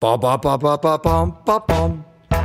Ba ba ba ba ba bum ba bum.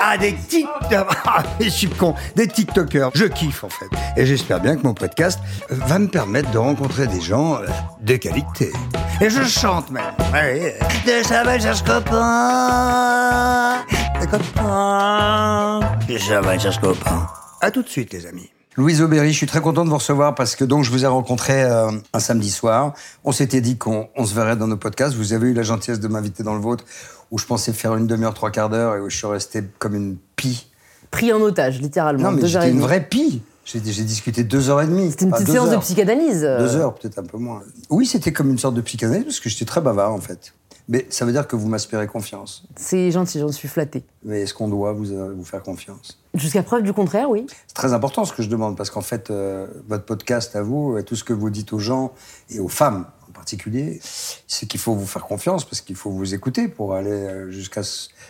Ah, des TikTokers Ah, je suis con. Des TikTokers. Je kiffe en fait. Et j'espère bien que mon podcast va me permettre de rencontrer des gens euh, de qualité. Et je chante même. Ouais, de Chaval cherche copain. Des copains. De Chaval cherche copain. À tout de suite les amis. Louise Aubéry, je suis très content de vous recevoir parce que donc je vous ai rencontré euh, un samedi soir. On s'était dit qu'on on se verrait dans nos podcasts. Vous avez eu la gentillesse de m'inviter dans le vôtre où je pensais faire une demi-heure, trois quarts d'heure et où je suis resté comme une pie. Pris en otage, littéralement. Non, mais j'étais une vraie pie. J'ai discuté deux heures et demie. C'était une petite séance de psychanalyse. euh. Deux heures, peut-être un peu moins. Oui, c'était comme une sorte de psychanalyse parce que j'étais très bavard en fait. Mais ça veut dire que vous m'aspirez confiance. C'est gentil, j'en suis flatté. Mais est-ce qu'on doit vous, euh, vous faire confiance? Jusqu'à preuve du contraire, oui. C'est très important ce que je demande parce qu'en fait, euh, votre podcast à vous, et tout ce que vous dites aux gens et aux femmes particulier, c'est qu'il faut vous faire confiance parce qu'il faut vous écouter pour aller euh, jusqu'à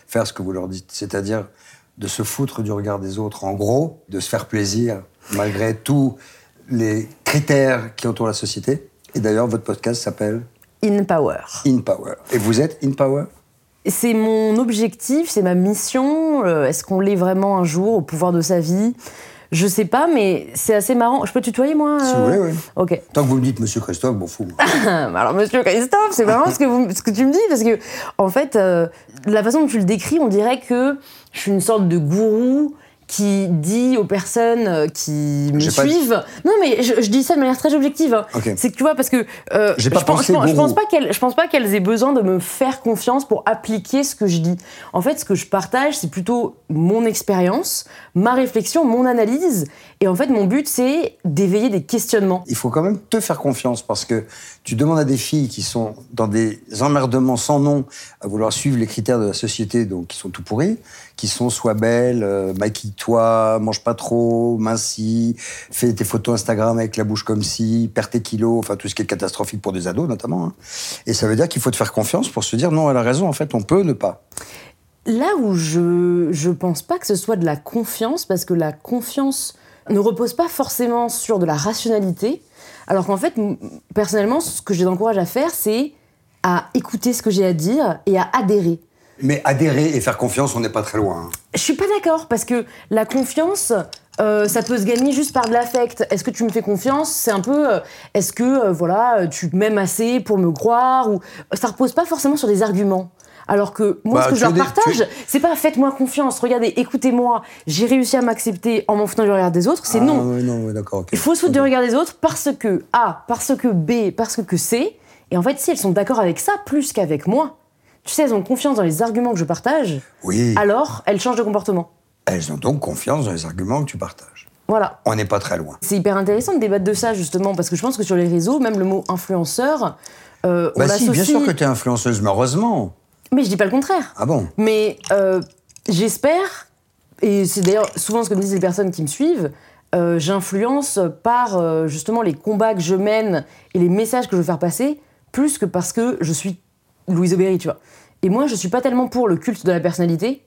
faire ce que vous leur dites. C'est-à-dire de se foutre du regard des autres, en gros, de se faire plaisir malgré tous les critères qui entourent la société. Et d'ailleurs, votre podcast s'appelle In Power. In Power. Et vous êtes In Power? C'est mon objectif, c'est ma mission. Euh, Est-ce qu'on l'est vraiment un jour au pouvoir de sa vie? Je sais pas, mais c'est assez marrant. Je peux tutoyer, moi Si vous euh voulez, oui. Ok. Tant que vous me dites Monsieur Christophe, bon fou. Alors, monsieur Christophe, c'est marrant ce que, vous, ce que tu me dis, parce que, en fait, euh, la façon dont tu le décris, on dirait que je suis une sorte de gourou qui dit aux personnes euh, qui me suivent. Non, mais je, je dis ça de manière très objective. hein. C'est que tu vois, parce que euh, J'ai pas je, pense, je, pense, je gourou. pense pas qu'elles, je pense pas qu'elles aient besoin de me faire confiance pour appliquer ce que je dis. En fait, ce que je partage, c'est plutôt mon expérience, ma réflexion, mon analyse. Et en fait, mon but, c'est d'éveiller des questionnements. il faut quand même te faire confiance parce que tu demandes à des filles qui sont dans des emmerdements sans nom à vouloir suivre les critères de la société, donc qui sont tout pourris, qui sont soit belles, euh, maquille-toi, mange pas trop, mincis, fais tes photos Instagram avec la bouche comme si, perds tes kilos, enfin tout ce qui est catastrophique pour des ados notamment. hein. Et ça veut dire qu'il faut te faire confiance pour se dire non, elle a raison, en fait, on peut ne pas. Là où je je pense pas que ce soit de la confiance parce que la confiance ne repose pas forcément sur de la rationalité alors qu'en fait personnellement ce que je les à faire c'est à écouter ce que j'ai à dire et à adhérer. Mais adhérer et faire confiance, on n'est pas très loin. hein. Je suis pas d'accord parce que la confiance euh, ça peut se gagner juste par de l'affect. Est-ce que tu me fais confiance? C'est un peu. euh, Est-ce que euh, voilà, tu m'aimes assez pour me croire ou ça repose pas forcément sur des arguments. Alors que moi, Bah, ce que tu je leur partage, c'est pas faites-moi confiance. Regardez, écoutez-moi. J'ai réussi à m'accepter en m'en foutant du regard des autres. C'est Ah, non. ouais, non, ouais, d'accord. ok. Il faut se foutre du regard des autres parce que A, parce que B, parce que C. Et en fait, si elles sont d'accord avec ça plus qu'avec moi, tu sais, elles ont confiance dans les arguments que je partage. Oui. Alors, elles changent de comportement. Elles ont donc confiance dans les arguments que tu partages. Voilà. On n'est pas très loin. C'est hyper intéressant de débattre de ça justement parce que je pense que sur les réseaux, même le mot influenceur, euh, on Bah si, l'associe. bien sûr que tu es influenceuse, mais heureusement. Mais je dis pas le contraire. Ah bon? Mais euh, j'espère, et c'est d'ailleurs souvent ce que me disent les personnes qui me suivent, euh, j'influence par euh, justement les combats que je mène et les messages que je veux faire passer, plus que parce que je suis Louise Aubéry, tu vois. Et moi, je suis pas tellement pour le culte de la personnalité,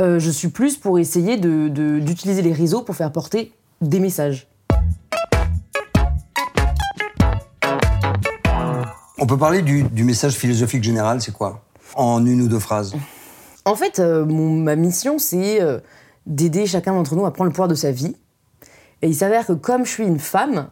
euh, je suis plus pour essayer de- de- d'utiliser les réseaux pour faire porter des messages. On peut parler du, du message philosophique général, c'est quoi? En une ou deux phrases. En fait, euh, mon- ma mission, c'est euh, d'aider chacun d'entre nous à prendre le pouvoir de sa vie. Et il s'avère que comme je suis une femme,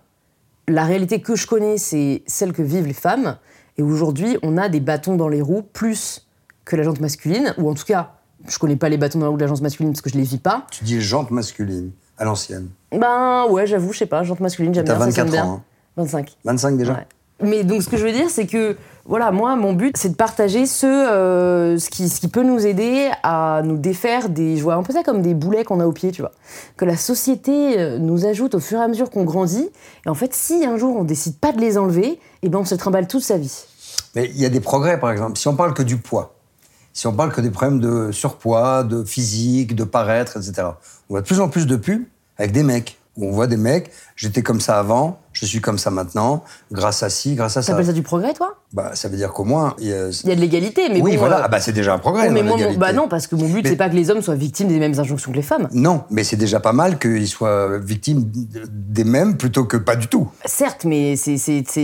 la réalité que je connais, c'est celle que vivent les femmes. Et aujourd'hui, on a des bâtons dans les roues plus que la jante masculine, ou en tout cas, je connais pas les bâtons dans la roue de la jante masculine parce que je les vis pas. Tu dis jante masculine, à l'ancienne. Ben ouais, j'avoue, je sais pas, jante masculine, j'aime T'as bien, ça sonne 24 bien. ans. hein. 25. 25 déjà Ouais. Mais donc ce que je veux dire, c'est que voilà, moi, mon but, c'est de partager ce, euh, ce, qui, ce qui peut nous aider à nous défaire des. Je vois un peu ça comme des boulets qu'on a au pied, tu vois. Que la société euh, nous ajoute au fur et à mesure qu'on grandit. Et en fait, si un jour on décide pas de les enlever, et ben on se trimballe toute sa vie. Mais il y a des progrès, par exemple. Si on parle que du poids, si on parle que des problèmes de surpoids, de physique, de paraître, etc., on voit de plus en plus de pubs avec des mecs. Où on voit des mecs, j'étais comme ça avant, je suis comme ça maintenant, grâce à ci, grâce à ça. T'appelles ça du progrès, toi? Bah, ça veut dire qu'au moins. il y a- Il y a de l'égalité, mais oui, bon. voilà. euh, Ah bah, c'est déjà un progrès. ouais, mais dans moi, bah non, parce que mon but, Mais- c'est pas que les hommes soient victimes des mêmes injonctions que les femmes. Non, mais c'est déjà pas mal qu'ils soient victimes des mêmes plutôt que pas du tout. Certes, mais c'est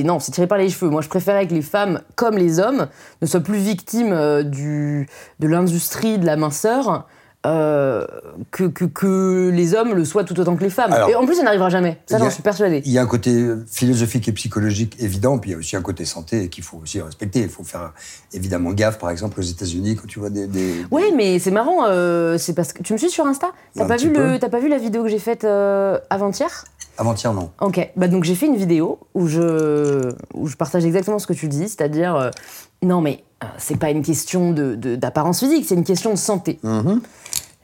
non, c'est tiré par les cheveux. Moi, je préférais que les femmes, comme les hommes, ne soient plus victimes euh, du, de l'industrie de la minceur euh, que, que, que les hommes le soient tout autant que les femmes. Alors, et en plus, ça n'arrivera jamais. Ça, j'en suis persuadée. Il y a un côté philosophique et psychologique évident, puis il y a aussi un côté santé qu'il faut aussi respecter. Il faut faire évidemment gaffe, par exemple, aux États-Unis, quand tu vois des. des- Ouais, mais c'est marrant. euh, c'est parce que tu me suis sur Insta? T'as pas vu le, pas vu la vidéo que j'ai faite euh, avant-hier? Avant-hier, non. Ok, bah donc j'ai fait une vidéo où je, où je partage exactement ce que tu dis, c'est-à-dire, non mais euh, c'est pas une question de- de- d'apparence physique, c'est une question de santé.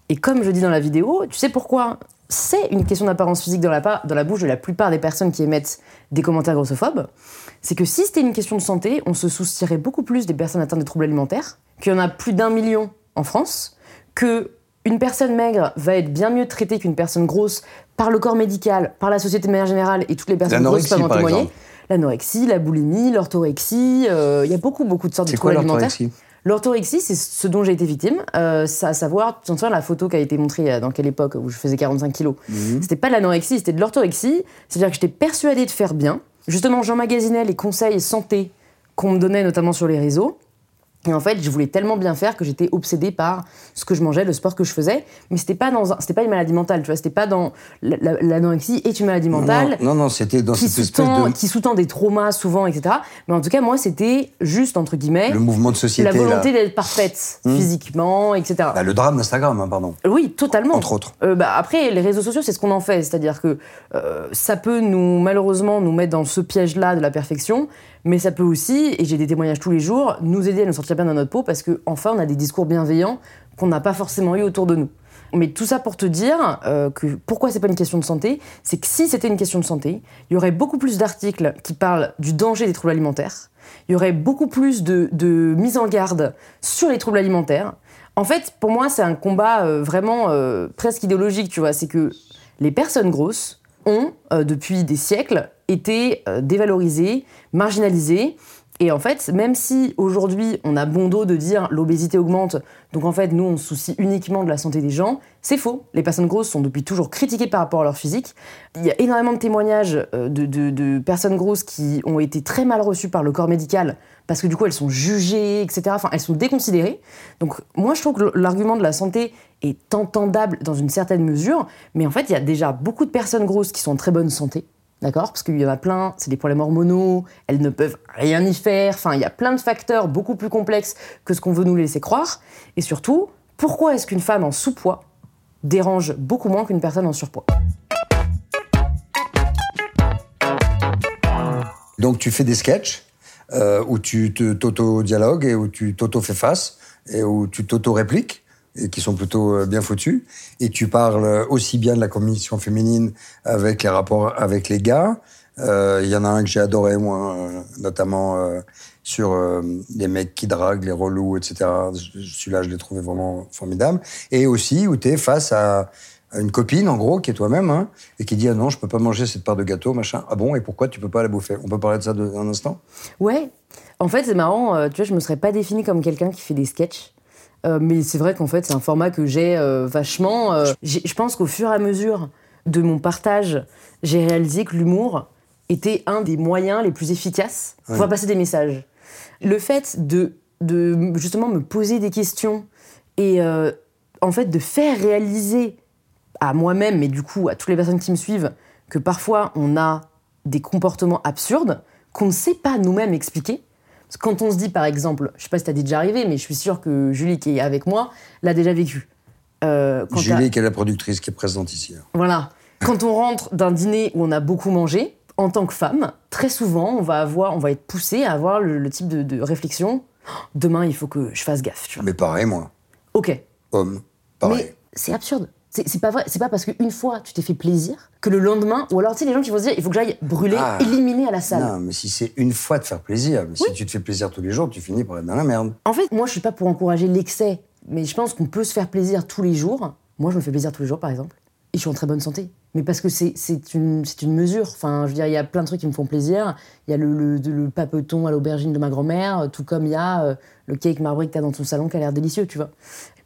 Et comme je dis dans la vidéo, tu sais pourquoi? C'est une question d'apparence physique dans la, dans la bouche de la plupart des personnes qui émettent des commentaires grossophobes C'est que si c'était une question de santé, on se soucierait beaucoup plus des personnes atteintes de troubles alimentaires, qu'il y en a plus d'un million en France, que une personne maigre va être bien mieux traitée qu'une personne grosse par le corps médical, par la société de manière générale et toutes les personnes grosses peuvent en témoigner. L'anorexie, la boulimie, l'orthorexie, euh, il y a beaucoup beaucoup de sortes de quoi troubles alimentaires. l'orthorexie? C'est ce dont j'ai été victime. Euh, à savoir, tu te souviens la photo qui a été montrée euh, dans quelle époque où je faisais 45 kilos Mhm. C'était pas de l'anorexie, c'était de l'orthorexie. C'est-à-dire que j'étais persuadée de faire bien. Justement, j'emmagasinais les conseils santé qu'on me donnait notamment sur les réseaux. Et en fait, je voulais tellement bien faire que j'étais obsédée par ce que je mangeais, le sport que je faisais. Mais c'était pas dans, un- c'était pas une maladie mentale, tu vois. C'était pas dans la- la- l'anorexie est une maladie mentale Non, non, non, c'était dans cette espèce de. qui sous-tend des traumas souvent, etc. Mais en tout cas, moi, c'était juste entre guillemets Le mouvement de société. la volonté d'être parfaite Hmm. physiquement, etc. Bah, le drame d'Instagram, hein, pardon. Oui, totalement. Entre autres. Euh, bah, après, les réseaux sociaux, c'est ce qu'on en fait. C'est-à-dire que euh, ça peut nous, malheureusement, nous mettre dans ce piège-là de la perfection, mais ça peut aussi, et j'ai des témoignages tous les jours, nous aider à nous sortir bien dans notre peau parce que enfin, on a des discours bienveillants qu'on n'a pas forcément eu autour de nous. Mais tout ça pour te dire euh, que pourquoi c'est pas une question de santé, c'est que si c'était une question de santé, il y aurait beaucoup plus d'articles qui parlent du danger des troubles alimentaires. Il y aurait beaucoup plus de, de mise en garde sur les troubles alimentaires. En fait, pour moi, c'est un combat euh, vraiment euh, presque idéologique, tu vois. C'est que les personnes grosses ont, depuis des siècles, été euh, dévalorisées, marginalisées. Et en fait, même si aujourd'hui on a bon dos de dire l'obésité augmente, donc en fait nous on se soucie uniquement de la santé des gens, c'est faux. Les personnes grosses sont depuis toujours critiquées par rapport à leur physique. Il y a énormément de témoignages euh, de, de- de personnes grosses qui ont été très mal reçues par le corps médical parce que du coup elles sont jugées, etc. Enfin elles sont déconsidérées. Donc moi je trouve que l'argument de la santé est entendable dans une certaine mesure, mais en fait il y a déjà beaucoup de personnes grosses qui sont en très bonne santé. D'accord? Parce qu'il y en a plein, c'est des problèmes hormonaux, elles ne peuvent rien y faire. Enfin, il y a plein de facteurs beaucoup plus complexes que ce qu'on veut nous laisser croire. Et surtout, pourquoi est-ce qu'une femme en sous-poids dérange beaucoup moins qu'une personne en surpoids? Donc tu fais des sketchs euh, où tu t'auto-dialogues et où tu t'auto-fais face et où tu t'auto-répliques et qui sont plutôt euh, bien foutus. Et tu parles aussi bien de la commission féminine avec les rapports avec les gars. Euh, Il y en a un que j'ai adoré, moi, euh, notamment euh, sur euh, les mecs qui draguent, les relous, etc. Celui-là, je l'ai trouvé vraiment formidable. Et aussi où tu es face à une copine, en gros, qui est toi-même, hein, et qui dit Ah non, je peux pas manger cette part de gâteau, machin. Ah bon, et pourquoi tu peux pas la bouffer? On peut parler de ça de- un instant? Ouais. En fait, c'est marrant, euh, tu vois, je me serais pas définie comme quelqu'un qui fait des sketchs. Euh, mais c'est vrai qu'en fait, c'est un format que j'ai euh, vachement. euh, je pense qu'au fur et à mesure de mon partage, j'ai réalisé que l'humour était un des moyens les plus efficaces pour faire passer des messages. Le fait de, de justement me poser des questions et en fait de faire réaliser à moi-même, mais du coup à toutes les personnes qui me suivent, que parfois on a des comportements absurdes qu'on ne sait pas nous-mêmes expliquer. Quand on se dit, par exemple, je sais pas si t'as déjà arrivé, mais je suis sûre que Julie, qui est avec moi, l'a déjà vécu. Euh, quand Julie, qui est la productrice qui est présente ici. hein. Voilà. Quand on rentre d'un dîner où on a beaucoup mangé, en tant que femme, très souvent, on va avoir, on va être poussé à avoir le, le type de, de réflexion. Demain, il faut que je fasse gaffe. Tu vois. Mais pareil, moi. Ok. Homme. Pareil. Mais c'est absurde. C'est pas vrai. C'est pas parce qu'une fois tu t'es fait plaisir que le lendemain, ou alors tu sais les gens qui vont se dire, il faut que j'aille brûler, Ah. éliminer à la salle. Non, mais si c'est une fois de faire plaisir, mais si tu te fais plaisir tous les jours, tu finis par être dans la merde. En fait, moi, je suis pas pour encourager l'excès, mais je pense qu'on peut se faire plaisir tous les jours. Moi, je me fais plaisir tous les jours, par exemple, et je suis en très bonne santé. Mais parce que c'est une, une mesure. Enfin, je veux dire, il y a plein de trucs qui me font plaisir. Il y a le, le, papeton à l'aubergine de ma grand-mère, euh, tout comme il y a euh, le cake marbré que t'as dans ton salon qui a l'air délicieux, tu vois.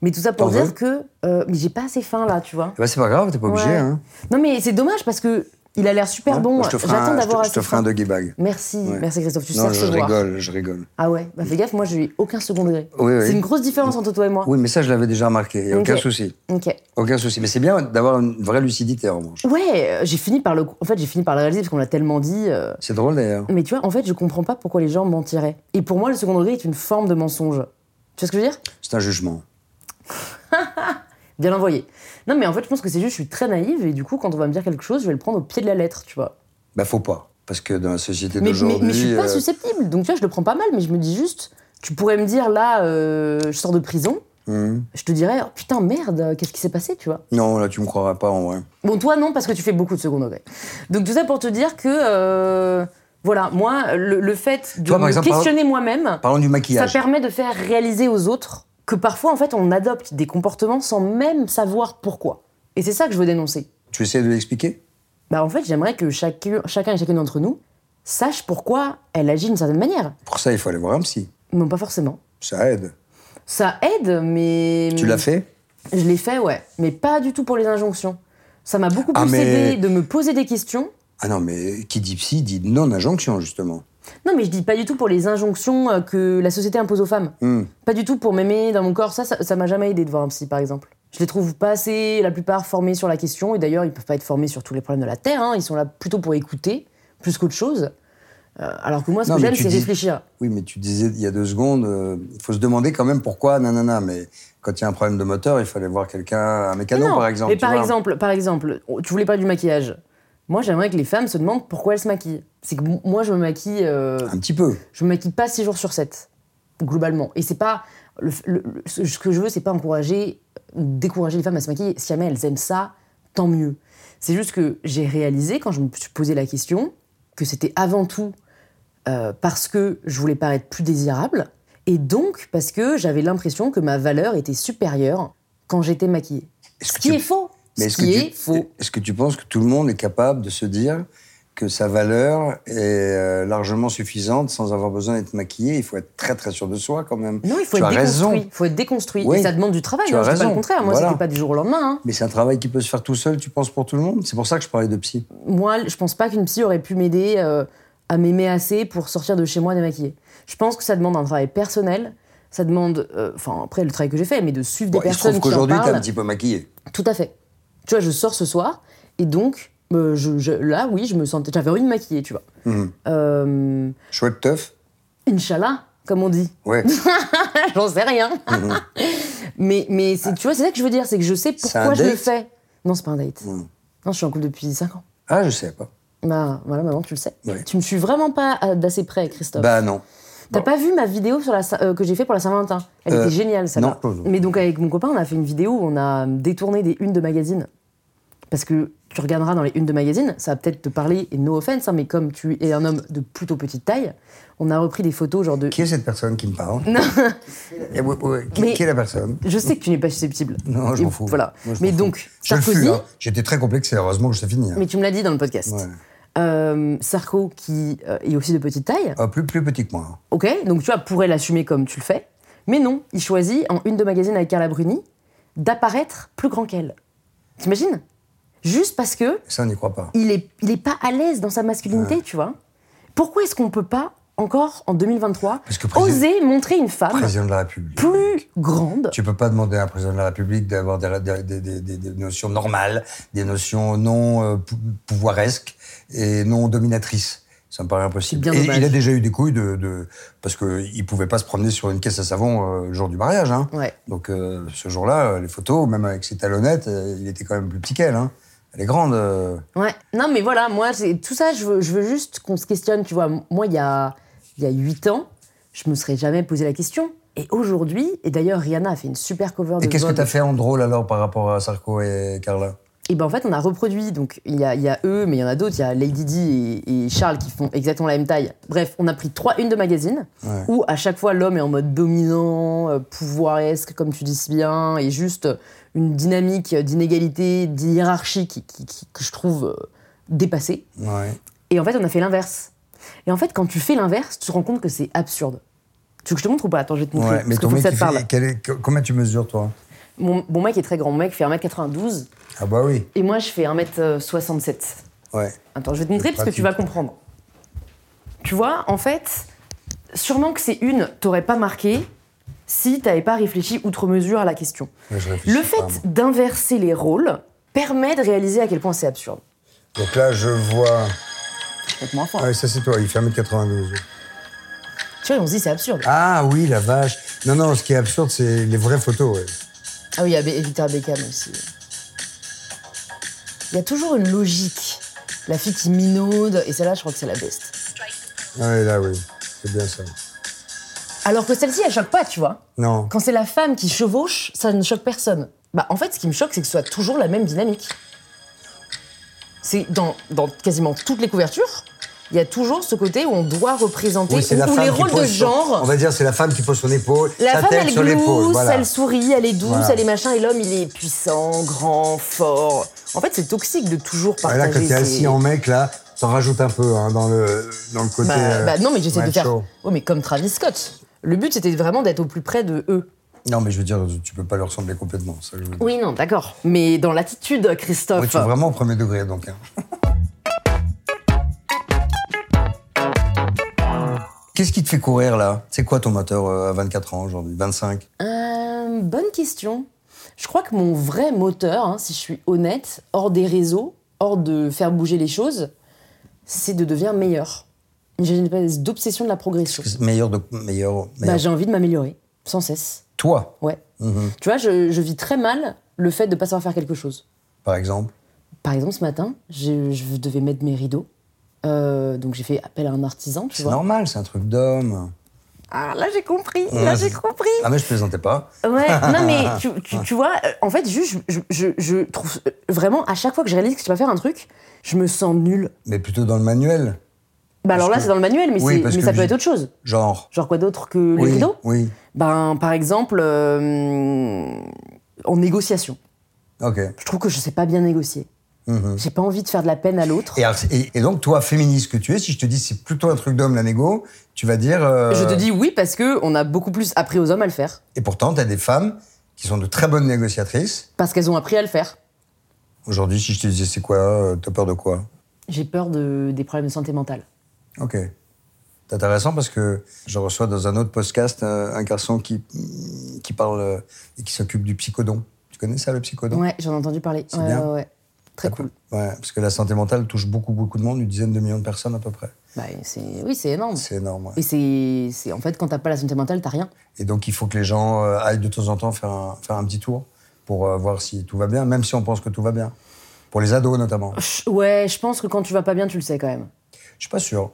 Mais tout ça pour dire que. euh, mais j'ai pas assez faim, là, tu vois. Ben, c'est pas grave, t'es pas obligé. Ouais. Hein. Non, mais c'est dommage parce que il a l'air super bon. Je J'attends je d'avoir je te ferai un doggy bag. Merci, Ouais. merci Christophe, tu sais Non, je recevoir. rigole, je rigole. Ah ouais, bah fais gaffe, moi j'ai aucun second degré. Oui, oui. C'est une grosse différence entre toi et moi. Oui, mais ça, je l'avais déjà remarqué. A aucun souci. Ok. Aucun souci. Mais c'est bien d'avoir une vraie lucidité, en revanche. Ouais, euh, j'ai fini par le, en fait j'ai fini par le réaliser parce qu'on l'a tellement dit. euh, C'est drôle, d'ailleurs. Mais tu vois, en fait, je comprends pas pourquoi les gens mentiraient. Et pour moi, le second degré est une forme de mensonge. Tu vois ce que je veux dire? C'est un jugement. Bien envoyé. Non, mais en fait, je pense que c'est juste, je suis très naïve et du coup, quand on va me dire quelque chose, je vais le prendre au pied de la lettre, tu vois. Bah, faut pas. Parce que dans la société Mais, mais, d'aujourd'hui. mais je suis pas euh, susceptible, donc tu vois, je le prends pas mal, mais je me dis juste, tu pourrais me dire là, euh, je sors de prison, hum. je te dirais, oh, putain, merde, qu'est-ce qui s'est passé, tu vois? Non, là, tu me croiras pas, en vrai. Bon, toi, non, parce que tu fais beaucoup de second degré. Donc, tout ça pour te dire que, euh, voilà, moi, le, le fait de Toi, me exemple, questionner moi-même, ça permet de faire réaliser aux autres que parfois, en fait, on adopte des comportements sans même savoir pourquoi. Et c'est ça que je veux dénoncer. Tu essaies de l'expliquer? Bah, en fait, j'aimerais que chacun, chacun et chacune d'entre nous sache pourquoi elle agit d'une certaine manière. Pour ça, il faut aller voir un psy. Non, pas forcément. Ça aide. Ça aide, mais. Tu l'as fait? Je l'ai fait, ouais. Mais pas du tout pour les injonctions. Ça m'a beaucoup Ah, plus mais- aidé de me poser des questions. Ah non, mais qui dit psy dit non-injonction, justement. Non, mais je dis pas du tout pour les injonctions euh, que la société impose aux femmes. Hum. Pas du tout pour m'aimer dans mon corps. Ça, ça m'a jamais aidé de voir un psy, par exemple. Je les trouve pas assez, la plupart, formés sur la question. Et d'ailleurs, ils peuvent pas être formés sur tous les problèmes de la Terre. hein. Ils sont là plutôt pour écouter, plus qu'autre chose. Euh, alors que moi, ce Non, que j'aime, c'est dis- réfléchir. Oui, mais tu disais il y a deux secondes, euh, il faut se demander quand même pourquoi, nanana. Mais quand il y a un problème de moteur, il aller voir quelqu'un, un mécano, non, par exemple. Mais par vois. exemple, par exemple, tu voulais parler du maquillage. Moi, j'aimerais que les femmes se demandent pourquoi elles se maquillent. C'est que moi, je me maquille, euh, Un petit peu. je me maquille pas 6 jours sur 7, globalement. Et c'est pas. le- le- le- ce que je veux, c'est pas encourager ou décourager les femmes à se maquiller. Si jamais elles aiment ça, tant mieux. C'est juste que j'ai réalisé, quand je me suis posé la question, que c'était avant tout euh, parce que je voulais paraître plus désirable, et donc parce que j'avais l'impression que ma valeur était supérieure quand j'étais maquillée. Ce qui tu- est faux. Mais Ce est-ce que, tu, est faux. est-ce que tu penses que tout le monde est capable de se dire que sa valeur est euh, largement suffisante sans avoir besoin d'être maquillé? Il faut être très très sûr de soi quand même. Non, il faut tu être raison. déconstruit. Il faut être déconstruit. Oui. Et ça demande du travail. Tu hein, as je dis pas raison. le contraire. Moi, Voilà. c'était pas du jour au lendemain. hein. Mais c'est un travail qui peut se faire tout seul, tu penses, pour tout le monde? C'est pour ça que je parlais de psy. Moi, je pense pas qu'une psy aurait pu m'aider euh, à m'aimer assez pour sortir de chez moi démaquillée. Je pense que ça demande un travail personnel. Ça demande, euh, enfin après le travail que j'ai fait, mais de suivre des Bon, il se personnes trouve qui en qu'aujourd'hui, t'es parlent. un petit peu maquillé. Tout à fait. Tu vois, je sors ce soir et donc euh, je, je- là, oui, je me sentais, j'avais envie de me maquiller, tu vois. Mhm. Euh, Chouette teuf Inch'Allah, comme on dit. Ouais. J'en sais rien. Mhm. mais mais tu vois, c'est ça que je veux dire, c'est que je sais pourquoi je le fais. Non, c'est pas un date. Mhm. Non, je suis en couple depuis 5 ans. Ah, je sais pas. Bah voilà, maintenant tu le sais. Ouais. Tu me suis vraiment pas euh, d'assez près, Christophe. Bah non. T'as bon. pas vu ma vidéo sur la, Sa- euh, que j'ai fait pour la Saint-Valentin? Elle Euh, était géniale, ça. non. Mais donc avec mon copain, on a fait une vidéo où on a détourné des unes de magazines. Parce que tu regarderas dans les unes de magazines, ça va peut-être te parler, et no offense, hein, mais comme tu es un homme de plutôt petite taille, on a repris des photos genre de. Qui est cette personne qui me parle? Non, Eh, qui, qui est la personne? je sais que tu n'es pas susceptible. Non, je m'en fous. Voilà. Moi, je mais donc, Sarkozy, hein. J'étais très complexé, heureusement que je t'ai fini. hein. mais tu me l'as dit dans le podcast. Ouais. Euh, Sarko, qui euh, est aussi de petite taille, Ah, plus, plus petit que moi. hein. Ok, donc tu vois, pourrait l'assumer comme tu le fais. Mais non, il choisit, en une de magazine avec Carla Bruni, d'apparaître plus grand qu'elle. T'imagines? Juste parce que Ça, on n'y croit pas. il est, il est pas à l'aise dans sa masculinité, tu vois. Pourquoi est-ce qu'on peut pas, encore en 2023, Parce que président- oser montrer une femme de la plus grande? Tu peux pas demander à un président de la République d'avoir des, des- notions normales, des notions non euh, pou- pouvoiresques et non dominatrices. Ça me paraît impossible. Bien Et dommage. il a déjà eu des couilles de, de parce que il pouvait pas se promener sur une caisse à savon euh, le jour du mariage. Hein. Ouais. Donc euh, ce jour-là, euh, les photos, même avec ses talonnettes, euh, il était quand même plus petit qu'elle. Hein. Elle est grande. Ouais. Non, mais voilà, moi, tout ça, je veux, je veux juste qu'on se questionne. Tu vois, moi, il y a, il y a 8 ans, je me serais jamais posé la question. Et aujourd'hui, et d'ailleurs, Rihanna a fait une super cover de Et qu'est-ce que tu as fait en drôle alors par rapport à Sarko et Carla? Et ben en fait, on a reproduit. Donc il y a, il y a eux, mais il y en a d'autres. Il y a Lady Di et, et Charles qui font exactement la même taille. Bref, on a pris trois une de magazine Ouais. où à chaque fois l'homme est en mode dominant, euh, pouvoiresque, comme tu dis si bien, et juste une dynamique d'inégalité, d'hierarchie qui, qui- qui- que je trouve euh, dépassée. Ouais. Et en fait, on a fait l'inverse. Et en fait, quand tu fais l'inverse, tu te rends compte que c'est absurde. Tu veux que je te montre ou pas? Attends, je vais te montrer. Ouais, mais parce ton que faut mec, que ça te fait- parle. quel est- combien tu mesures toi? Mon, mon mec est très grand. Mon mec fait 1m92 Ah bah oui. et moi, je fais 1m67. Ouais. Attends, je vais te montrer parce que tu vas comprendre. Tu vois, en fait, sûrement que c'est une, t'aurais pas marqué si t'avais pas réfléchi outre mesure à la question. Mais je réfléchis Le fait d'inverser les rôles permet de réaliser à quel point c'est absurde. Donc là, je vois. Peut-être moins fort. Ah oui, ça c'est toi, il fait 1m92. Tu vois, on se dit c'est absurde. Ah oui, la vache. Non, non, ce qui est absurde, c'est les vraies photos. ouais. Ah oui, il y a Victor Beckham aussi. Il y a toujours une logique. La fille qui minaude, et celle-là, je crois que c'est la best. Ah oui, là, oui. C'est bien ça. Alors que celle-ci, elle choque pas, tu vois. Non. Quand c'est la femme qui chevauche, ça ne choque personne. Bah, en fait, ce qui me choque, c'est que ce soit toujours la même dynamique. C'est dans, dans quasiment toutes les couvertures, il y a toujours ce côté où on doit représenter, Oui, où, les rôles de son- genre. On va dire, c'est la femme qui pose son épaule, La femme, elle sur glousse, Voilà. elle sourit, elle est douce, Voilà. elle est machin, et l'homme, il est puissant, grand, fort. En fait, c'est toxique de toujours partager. là, quand t'es ses- assis en mec, là, t'en rajoutes un peu hein, dans, le, dans le côté. Bah, euh, bah non, mais j'essaie de faire. Ouais, mais comme Travis Scott. Le but, c'était vraiment d'être au plus près de eux. Non, mais je veux dire, tu peux pas leur ressembler complètement. Ça, je veux dire. Oui, non, d'accord. Mais dans l'attitude, Christophe. Ouais, tu es vraiment au premier degré, donc. hein. Qu'est-ce qui te fait courir, là? C'est quoi ton moteur euh, à 24 ans aujourd'hui? 25 Euh, bonne question. Je crois que mon vrai moteur, hein, si je suis honnête, hors des réseaux, hors de faire bouger les choses, c'est de devenir meilleur. J'ai une espèce d'obsession de la progression. Meilleur de. Meilleur. Bah, meilleur. j'ai envie de m'améliorer, sans cesse. Toi, Ouais. Mhm. Tu vois, je, je vis très mal le fait de pas savoir faire quelque chose. par exemple? Par exemple, ce matin, je, je devais mettre mes rideaux. Euh, donc j'ai fait appel à un artisan, tu C'est vois. normal, c'est un truc d'homme. Ah, là j'ai compris, Ouais, là j'ai c'est- compris. Ah, mais je plaisantais pas. Ouais, non mais tu, tu- tu vois, euh, en fait, juste, je, je, je trouve euh, vraiment, à chaque fois que je réalise que je dois faire un truc, je me sens nulle. Mais plutôt dans le manuel. Bah alors là, que- c'est dans le manuel, mais, Oui, c'est- ça peut j'ai- être autre chose. Genre. Genre quoi d'autre que les oui, rideaux Oui. Ben, par exemple, euh, en négociation. Ok. Je trouve que je sais pas bien négocier. Mhm. J'ai pas envie de faire de la peine à l'autre. Et, donc, toi, féministe que tu es, si je te dis c'est plutôt un truc d'homme la négo, tu vas dire. euh, Je te dis oui parce que on a beaucoup plus appris aux hommes à le faire. Et pourtant, tu as des femmes qui sont de très bonnes négociatrices. Parce qu'elles ont appris à le faire. Aujourd'hui, si je te disais c'est quoi, euh, t'as peur de quoi? J'ai peur de, des problèmes de santé mentale. Ok. C'est intéressant parce que je reçois dans un autre podcast euh, un garçon qui, qui parle et qui s'occupe du psychodon. Tu connais ça, le psychodon? Ouais, j'en ai entendu parler. Ouais, bien. ouais, ouais. Très cool. Ouais, parce que la santé mentale touche beaucoup, beaucoup de monde, une dizaine de millions de personnes à peu près. Bah, oui, c'est énorme. C'est énorme. ouais. Et c'est, en fait quand t'as pas la santé mentale, t'as rien. Et donc, il faut que les gens euh, aillent de temps en temps faire un, faire un petit tour pour euh, voir si tout va bien, même si on pense que tout va bien. Pour les ados, notamment. Ouais, je pense que quand tu vas pas bien, tu le sais quand même. Je suis pas sûr.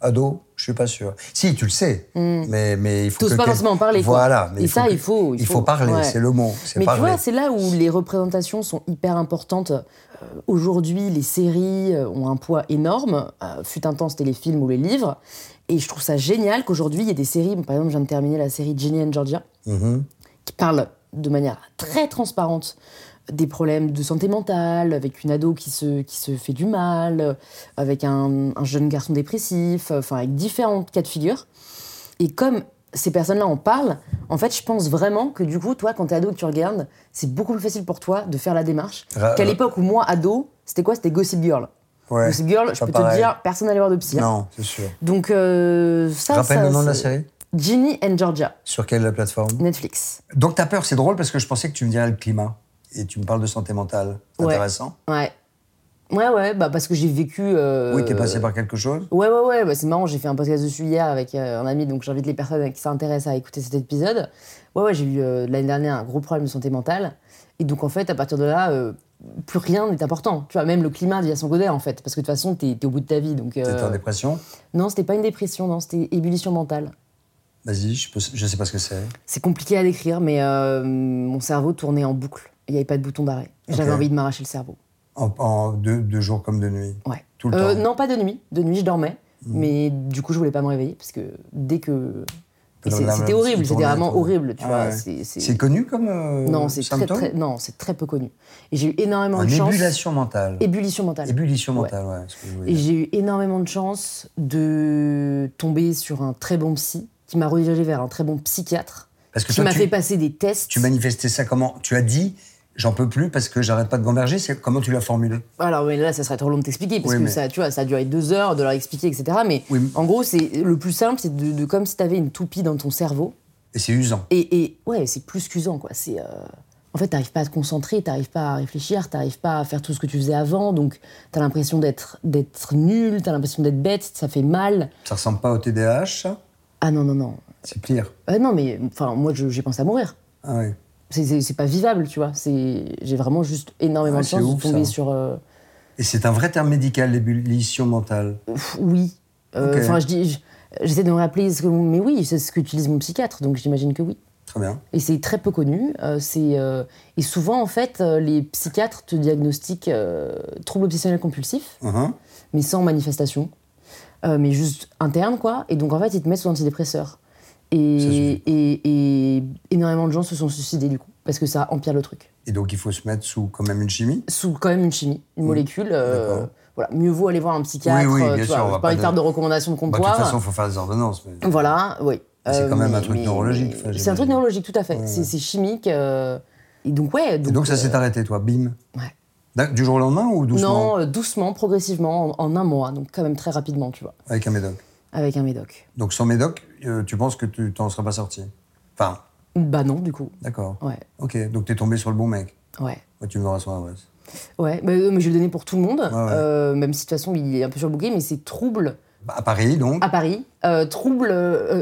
Ado, je suis pas sûr. Si, tu le sais, mais, mais il faut. T'oses pas forcément en parler. Voilà. Mais Et ça, que- il faut- il Il faut, faut- parler, ouais. c'est le mot. Mais parler. tu vois, c'est là où les représentations sont hyper importantes. Euh, Aujourd'hui, les séries euh, ont un poids énorme. Euh, fut un temps, c'était les films ou les livres. Et je trouve ça génial qu'aujourd'hui, il y ait des séries. Par exemple, je viens de terminer la série Ginny and Georgia, Mhm. qui parle de manière très transparente des problèmes de santé mentale, avec une ado qui se, qui se fait du mal, euh, avec un, un jeune garçon dépressif, euh, enfin avec différents cas de figure. Et comme ces personnes-là en parlent, en fait, je pense vraiment que du coup, toi, quand t'es ado et que tu regardes, c'est beaucoup plus facile pour toi de faire la démarche qu'à l'époque où moi, ado, c'était quoi? C'était Gossip Girl. Ouais. Gossip Girl, je peux pareil. te dire, personne n'allait voir de psy. hein. Non, c'est sûr. Donc, euh, ça. Rappelle ça, le nom de la série Ginny and Georgia, Sur quelle plateforme? Netflix. Donc, t'as peur, c'est drôle parce que je pensais que tu me dirais le climat et tu me parles de santé mentale. Ouais. intéressant. Ouais. Ouais, ouais, bah parce que j'ai vécu. euh, Oui, t'es passé par quelque chose Ouais, ouais, ouais, bah, c'est marrant, j'ai fait un podcast dessus hier avec euh, un ami, donc j'invite les personnes qui s'intéressent à écouter cet épisode. Ouais, ouais, j'ai eu euh, l'année dernière un gros problème de santé mentale. Et donc, en fait, à partir de là, euh, plus rien n'est important. Tu vois, même le climat devient son godet, en fait, parce que de toute façon, t'es es au bout de ta vie. Donc, T'étais en dépression? Non, c'était pas une dépression, non, c'était ébullition mentale. Vas-y, je, peux- je sais pas ce que c'est. C'est compliqué à décrire, mais mon cerveau tournait en boucle. Il n'y avait pas de bouton d'arrêt. J'avais envie de m'arracher le cerveau. En, en deux, deux jours comme de nuit. Ouais. Tout le Euh, temps. Non, pas de nuit. De nuit, je dormais. Mais du coup, je voulais pas me réveiller parce que dès que. C'était horrible, c'était vraiment horrible, tu Ah vois. ouais. c'est- connu comme euh, Non, c'est très, non, c'est très peu connu. Et j'ai eu énormément En de chance. ébullition mentale. Ébullition mentale. Ébullition mentale, ouais. ce que je voulais Et j'ai eu énormément de chance de tomber sur un très bon psy qui m'a redirigé vers un très bon psychiatre Parce que qui m'a fait passer des tests. tu manifestais ça comment? Tu as dit, j'en peux plus parce que j'arrête pas de gamberger. C'est comment tu l'as formulé? Alors mais là, ça serait trop long de t'expliquer parce Oui, que mais- ça, tu vois, ça a duré deux heures de leur expliquer, etc. Mais Oui. en gros, c'est le plus simple, c'est de, de- comme si tu avais une toupie dans ton cerveau. Et c'est usant. Et, et ouais, c'est plus qu'usant, quoi. C'est euh, en fait, t'arrives pas à te concentrer, t'arrives pas à réfléchir, t'arrives pas à faire tout ce que tu faisais avant, donc t'as l'impression d'être d'être nul, t'as l'impression d'être bête, ça fait mal. Ça ressemble pas au TDAH, ça Ah non non non, C'est pire. Ah non mais enfin moi j'ai pensé à mourir. Ah oui. C'est- pas vivable, tu vois. J'ai vraiment juste énormément Ouais, de chance ouf, de tomber ça. sur. euh, Et c'est un vrai terme médical, l'ébullition mentale. Oui. Euh. Enfin, je dis, je- j'essaie de me rappeler, ce que, mais oui, c'est ce qu'utilise mon psychiatre, donc j'imagine que oui. Très bien. Et c'est très peu connu. euh, c'est euh, et souvent, en fait, euh, les psychiatres te diagnostiquent euh, troubles obsessionnels compulsifs, Mhm. mais sans manifestation, euh, mais juste interne, quoi. Et donc, en fait, ils te mettent sous antidépresseurs. Et, suffit. et, et énormément de gens se sont suicidés, du coup, parce que ça empire le truc. Et donc il faut se mettre sous quand même une chimie? Sous quand même une chimie, une molécule. euh, Mmh. Voilà, mieux vaut aller voir un psychiatre. Oui, oui, euh, bien tu sûr, vois, on va pas de faire de- de recommandations de Bah, de comptoir. toute façon, il faut faire des ordonnances. Mais... Voilà, oui. Mais c'est quand même un truc mais- neurologique, enfin, C'est un truc neurologique, tout à fait. Ouais, C'est ouais. chimique. euh, Et donc, ouais. Et donc ça euh, s'est arrêté, toi, bim ouais. Du jour au lendemain ou doucement? Non, euh, doucement, progressivement, en, en un mois. Donc, quand même très rapidement, tu vois. Avec un médoc. Avec un médoc. Donc sans médoc, euh, tu penses que tu t'en serais pas sorti? Enfin, Bah non, du coup. d'accord. Ouais, Ok, donc t'es tombé sur le bon mec. ouais. Moi, tu me donneras son adresse. Ouais, mais, euh, mais je vais le donner pour tout le monde. ouais. euh, même si de toute façon, il est un peu sur le bouquet, mais c'est trouble Bah, à Paris, donc. à Paris. euh, trouble,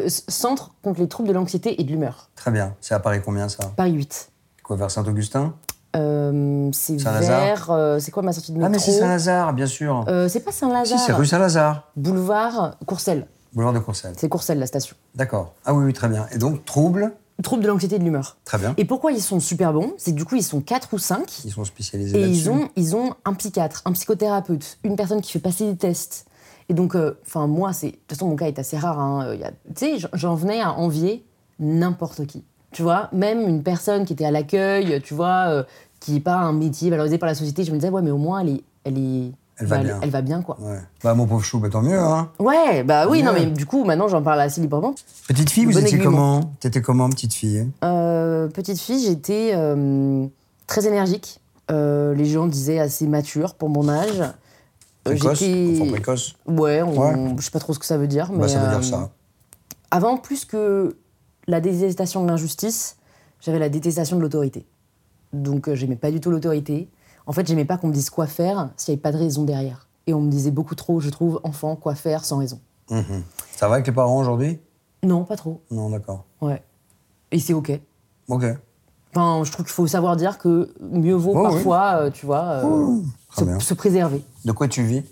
centre contre les troubles de l'anxiété et de l'humeur. Très bien. C'est à Paris combien, ça? Paris 8. Quoi, vers Saint-Augustin? Euh, c'est vers. euh, c'est quoi ma sortie de métro Ah, mais c'est Saint-Lazare, bien sûr. Euh, C'est pas Saint-Lazare. si, c'est rue Saint-Lazare. Boulevard Courcelles. Boulevard de Courcelles. C'est Courcelles, la station. D'accord. Ah oui, oui, très bien. Et donc, trouble Trouble de l'anxiété et de l'humeur. Très bien. Et pourquoi ils sont super bons? C'est que du coup, ils sont 4 ou 5. Ils sont spécialisés Et ils ont, ils ont un psychiatre, un psychothérapeute, une personne qui fait passer des tests. Et donc, enfin, moi, c'est. De toute façon, mon cas est assez rare. hein. Tu sais, j'en venais à envier n'importe qui. Tu vois, même une personne qui était à l'accueil, tu vois, euh, qui n'est pas un métier valorisé par la société, je me disais, ouais, mais au moins, elle est. Elle, est, Elle va bah, bien. Elle, va bien, quoi. Ouais. Bah, mon pauvre chou, bah, tant mieux, hein. Ouais, bah oui, non, mais du coup, maintenant, j'en parle assez librement. Petite fille, vous Bon étiez comment? T'étais comment, petite fille? Euh, petite fille, j'étais euh, très énergique. Euh, les gens disaient assez mature pour mon âge. Précoce Enfant précoce Ouais, on- Ouais. je sais pas trop ce que ça veut dire. Bah, mais, ça veut dire ça. Avant, plus que la détestation de l'injustice, j'avais la détestation de l'autorité. Donc, euh, j'aimais pas du tout l'autorité. En fait, j'aimais pas qu'on me dise quoi faire s'il n'y avait pas de raison derrière. Et on me disait beaucoup trop, je trouve, enfant, quoi faire sans raison. Mhm. Ça va avec les parents aujourd'hui? Non, pas trop. Non, d'accord. Ouais. Et c'est OK. Ok. Enfin, je trouve qu'il faut savoir dire que mieux vaut Oh, oui. parfois, euh, tu vois, euh, se préserver. De quoi tu vis?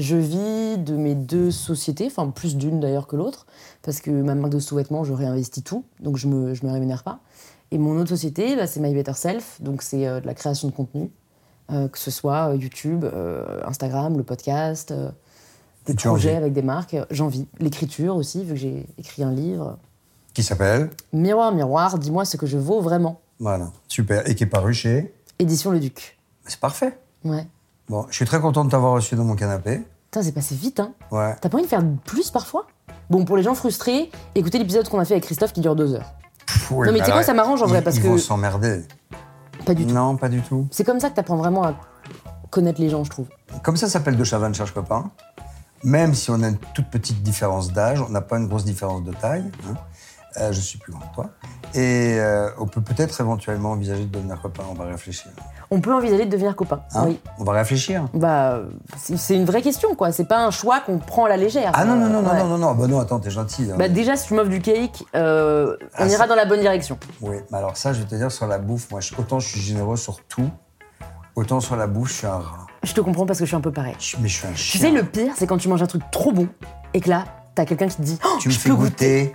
Je vis de mes deux sociétés, enfin plus d'une d'ailleurs que l'autre, parce que ma marque de sous-vêtements, je réinvestis tout, donc je me, je me rémunère pas. Et mon autre société, bah, c'est My Better Self, donc c'est euh, de la création de contenu, euh, que ce soit euh, YouTube, euh, Instagram, le podcast, des projets avec des marques. J'en vis. L'écriture aussi, vu que j'ai écrit un livre. Qui s'appelle Miroir, miroir, dis-moi ce que je vaux vraiment. Voilà. Super. Et qui est paru chez Édition Le Duc. C'est parfait. Ouais. Bon, je suis très content de t'avoir reçu dans mon canapé. Putain, c'est passé vite, hein. Ouais. T'as pas envie de faire plus parfois? Bon, pour les gens frustrés, écoutez l'épisode qu'on a fait avec Christophe qui dure deux heures. Pff, Non, mais tu sais alors, quoi, ça m'arrange en vrai, ils- parce ils que- vont s'emmerder. Pas du tout. Non, pas du tout. C'est comme ça que t'apprends vraiment à connaître les gens, je trouve. Comme ça s'appelle De Chavannes cherche copain. Même si on a une toute petite différence d'âge, on n'a pas une grosse différence de taille. hein. Euh, je suis plus grand que toi. Et euh, on peut peut-être éventuellement envisager de devenir copains. On va réfléchir. On peut envisager de devenir copain. Hein oui. On va réfléchir. Bah, c'est une vraie question, quoi. C'est pas un choix qu'on prend à la légère. Ah non, non, non, non, Ouais. non, non, non. Bah non, attends, t'es gentil. hein. Bah, déjà, si tu m'offres du cake, euh, on Ah, ira dans la bonne direction. Oui, mais alors ça, je vais te dire, sur la bouffe, moi, autant je suis généreux sur tout, autant sur la bouffe, je suis un rat. Je te comprends parce que je suis un peu pareil. Mais je suis un Tu chien. sais, le pire, c'est quand tu manges un truc trop bon et que là, t'as quelqu'un qui te dit oh, Tu me fais peux goûter.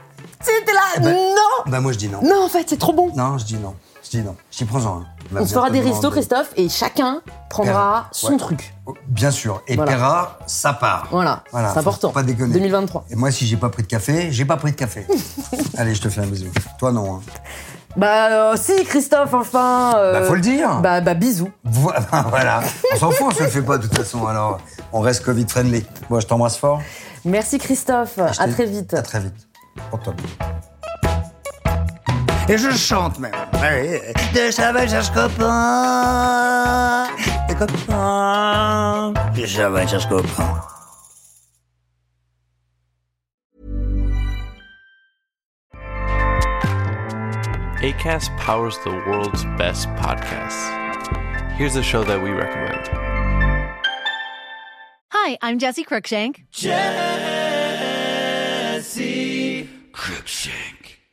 Eh ben- Non Bah moi, je dis non. Non, en fait, c'est trop bon Non, je dis non. Je dis non. Je dis prends-en un. On se fera des restos. Christophe, et chacun prendra son Ouais. truc. Oh, Bien sûr. Et Voilà. paiera sa part. Voilà, Voilà, c'est faut important. pas déconner. 2023. Et moi, si j'ai pas pris de café, j'ai pas pris de café. Allez, je te fais un bisou. Toi, non. hein. Bah, euh, si, Christophe, enfin. euh, Bah, faut le dire. Bah, bah, bisous. Vo- voilà. On s'en fout, on se le fait pas de toute façon. Alors, on reste Covid friendly. Moi, je t'embrasse fort. Merci, Christophe. À très vite. À très vite. Pour toi. Et je chante même. Ah De ça va, cherche copain. Des copains. De ça va, cherche copain. ACAST powers the world's best podcasts. Here's a show that we recommend. Hi, I'm Jesse Cruikshank. Jesse Cruikshank.